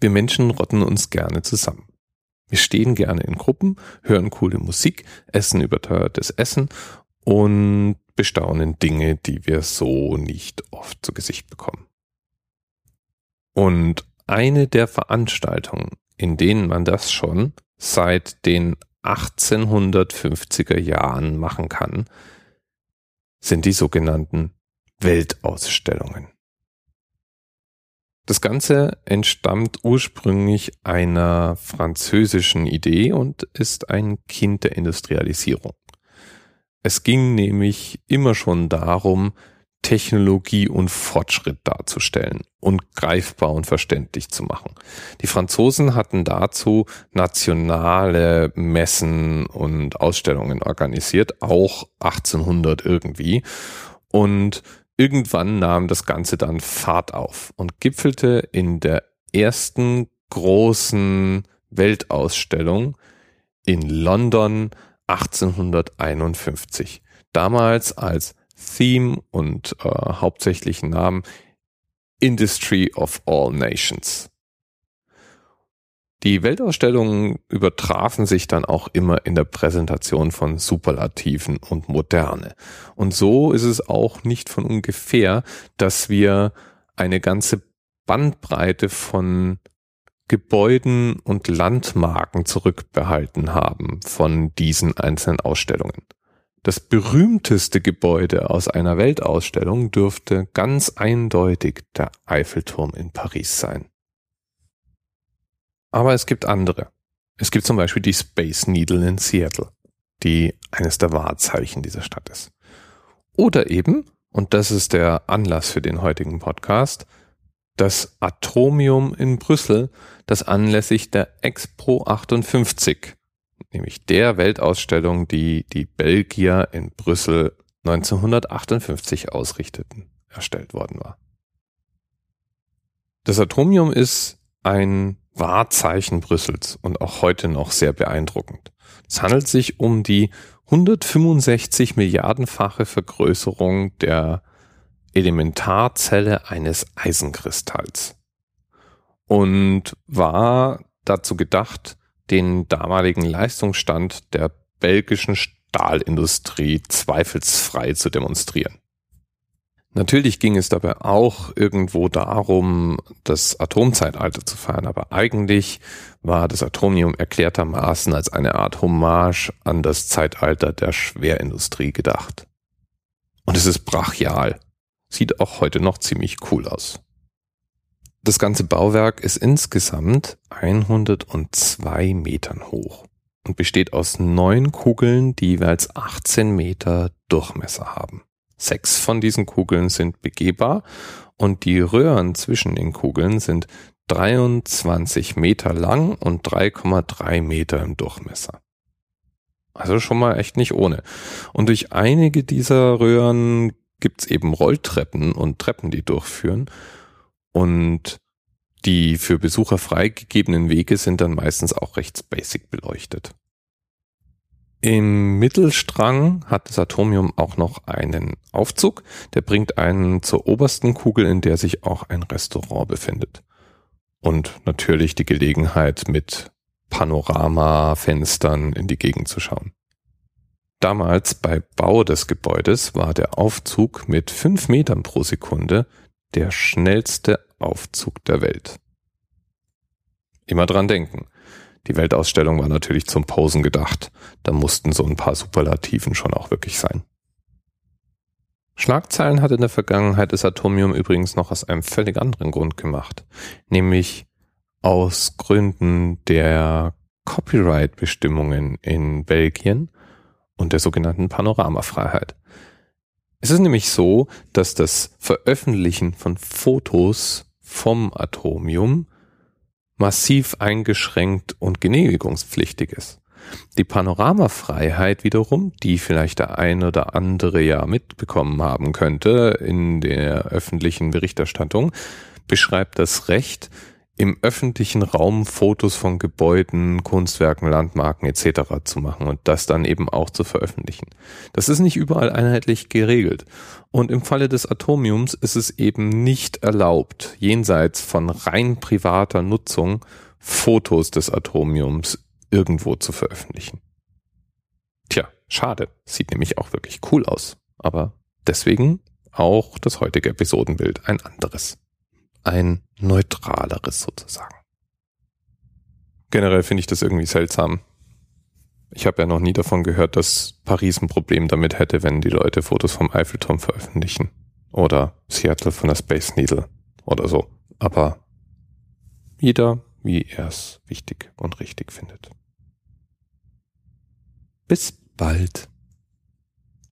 Wir Menschen rotten uns gerne zusammen. Wir stehen gerne in Gruppen, hören coole Musik, essen überteuertes Essen und bestaunen Dinge, die wir so nicht oft zu Gesicht bekommen. Und eine der Veranstaltungen, in denen man das schon seit den 1850er Jahren machen kann, sind die sogenannten Weltausstellungen. Das Ganze entstammt ursprünglich einer französischen Idee und ist ein Kind der Industrialisierung. Es ging nämlich immer schon darum, Technologie und Fortschritt darzustellen und greifbar und verständlich zu machen. Die Franzosen hatten dazu nationale Messen und Ausstellungen organisiert, auch 1800 irgendwie. Und irgendwann nahm das Ganze dann Fahrt auf und gipfelte in der ersten großen Weltausstellung in London 1851. Damals als Theme und äh, hauptsächlichen Namen Industry of All Nations. Die Weltausstellungen übertrafen sich dann auch immer in der Präsentation von Superlativen und Moderne. Und so ist es auch nicht von ungefähr, dass wir eine ganze Bandbreite von Gebäuden und Landmarken zurückbehalten haben von diesen einzelnen Ausstellungen. Das berühmteste Gebäude aus einer Weltausstellung dürfte ganz eindeutig der Eiffelturm in Paris sein. Aber es gibt andere. Es gibt zum Beispiel die Space Needle in Seattle, die eines der Wahrzeichen dieser Stadt ist. Oder eben, und das ist der Anlass für den heutigen Podcast, das Atomium in Brüssel, das anlässlich der Expo 58 nämlich der Weltausstellung, die die Belgier in Brüssel 1958 ausrichteten, erstellt worden war. Das Atomium ist ein Wahrzeichen Brüssels und auch heute noch sehr beeindruckend. Es handelt sich um die 165 Milliardenfache Vergrößerung der Elementarzelle eines Eisenkristalls und war dazu gedacht, den damaligen Leistungsstand der belgischen Stahlindustrie zweifelsfrei zu demonstrieren. Natürlich ging es dabei auch irgendwo darum, das Atomzeitalter zu feiern, aber eigentlich war das Atomium erklärtermaßen als eine Art Hommage an das Zeitalter der Schwerindustrie gedacht. Und es ist brachial. Sieht auch heute noch ziemlich cool aus. Das ganze Bauwerk ist insgesamt 102 Metern hoch und besteht aus neun Kugeln, die jeweils 18 Meter Durchmesser haben. Sechs von diesen Kugeln sind begehbar und die Röhren zwischen den Kugeln sind 23 Meter lang und 3,3 Meter im Durchmesser. Also schon mal echt nicht ohne. Und durch einige dieser Röhren gibt's eben Rolltreppen und Treppen, die durchführen. Und die für Besucher freigegebenen Wege sind dann meistens auch recht basic beleuchtet. Im Mittelstrang hat das Atomium auch noch einen Aufzug, der bringt einen zur obersten Kugel, in der sich auch ein Restaurant befindet. Und natürlich die Gelegenheit, mit Panoramafenstern in die Gegend zu schauen. Damals bei Bau des Gebäudes war der Aufzug mit fünf Metern pro Sekunde der schnellste Aufzug der Welt. Immer dran denken. Die Weltausstellung war natürlich zum Posen gedacht. Da mussten so ein paar Superlativen schon auch wirklich sein. Schlagzeilen hat in der Vergangenheit das Atomium übrigens noch aus einem völlig anderen Grund gemacht, nämlich aus Gründen der Copyright-Bestimmungen in Belgien und der sogenannten Panoramafreiheit. Es ist nämlich so, dass das Veröffentlichen von Fotos vom Atomium massiv eingeschränkt und genehmigungspflichtig ist. Die Panoramafreiheit wiederum, die vielleicht der ein oder andere ja mitbekommen haben könnte in der öffentlichen Berichterstattung, beschreibt das Recht, im öffentlichen Raum Fotos von Gebäuden, Kunstwerken, Landmarken etc. zu machen und das dann eben auch zu veröffentlichen. Das ist nicht überall einheitlich geregelt. Und im Falle des Atomiums ist es eben nicht erlaubt, jenseits von rein privater Nutzung Fotos des Atomiums irgendwo zu veröffentlichen. Tja, schade. Sieht nämlich auch wirklich cool aus. Aber deswegen auch das heutige Episodenbild ein anderes ein neutraleres sozusagen. Generell finde ich das irgendwie seltsam. Ich habe ja noch nie davon gehört, dass Paris ein Problem damit hätte, wenn die Leute Fotos vom Eiffelturm veröffentlichen. Oder Seattle von der Space Needle oder so. Aber jeder, wie er es wichtig und richtig findet. Bis bald.